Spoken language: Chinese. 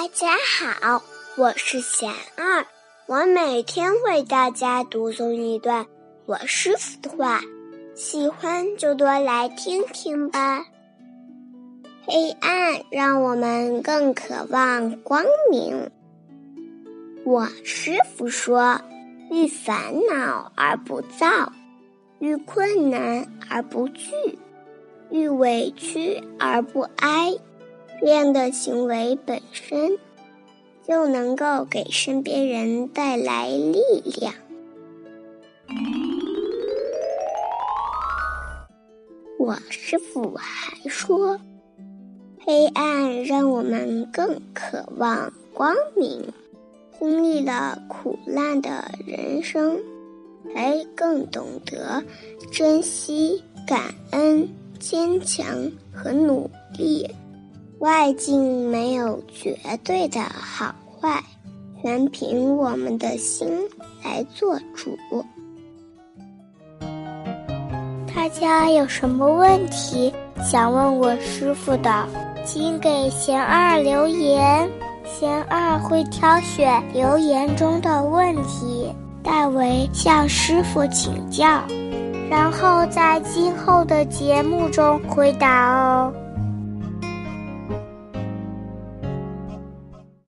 大家好，我是贤二，我每天为大家读诵一段我师傅的话，喜欢就多来听听吧。黑暗让我们更渴望光明。我师傅说：遇烦恼而不躁，遇困难而不惧，遇委屈而不哀。这样的行为本身就能够给身边人带来力量。我师傅还说，黑暗让我们更渴望光明。经历了苦难的人生，才更懂得珍惜、感恩、坚强和努力。外境没有绝对的好坏，全凭我们的心来做主。大家有什么问题想问我师傅的，请给贤二留言，贤二会挑选留言中的问题，代为向师傅请教，然后在今后的节目中回答哦。